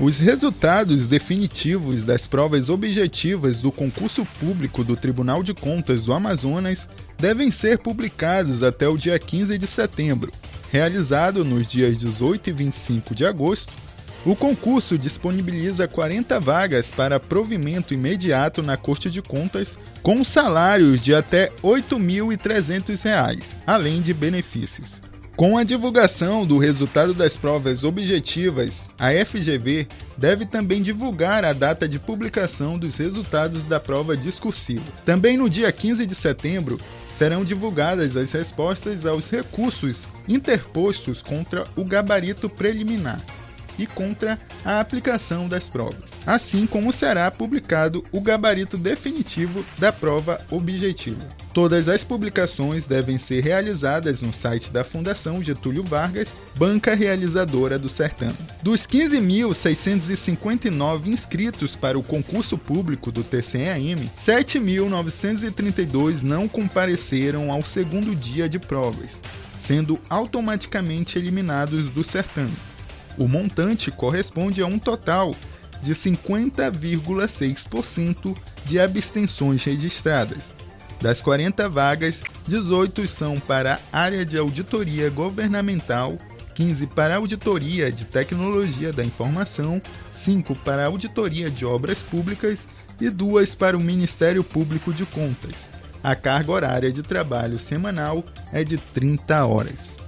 Os resultados definitivos das provas objetivas do concurso público do Tribunal de Contas do Amazonas devem ser publicados até o dia 15 de setembro. Realizado nos dias 18 e 25 de agosto, o concurso disponibiliza 40 vagas para provimento imediato na Corte de Contas, com salários de até R$ 8.300, além de benefícios. Com a divulgação do resultado das provas objetivas, a FGV deve também divulgar a data de publicação dos resultados da prova discursiva. Também no dia 15 de setembro, serão divulgadas as respostas aos recursos interpostos contra o gabarito preliminar e contra a aplicação das provas, assim como será publicado o gabarito definitivo da prova objetiva. Todas as publicações devem ser realizadas no site da Fundação Getúlio Vargas, banca realizadora do certame. Dos 15.659 inscritos para o concurso público do TCEAM, 7.932 não compareceram ao segundo dia de provas, sendo automaticamente eliminados do certame. O montante corresponde a um total de 50,6% de abstenções registradas. Das 40 vagas, 18 são para a área de auditoria governamental, 15 para auditoria de tecnologia da informação, 5 para auditoria de obras públicas e 2 para o Ministério Público de Contas. A carga horária de trabalho semanal é de 30 horas.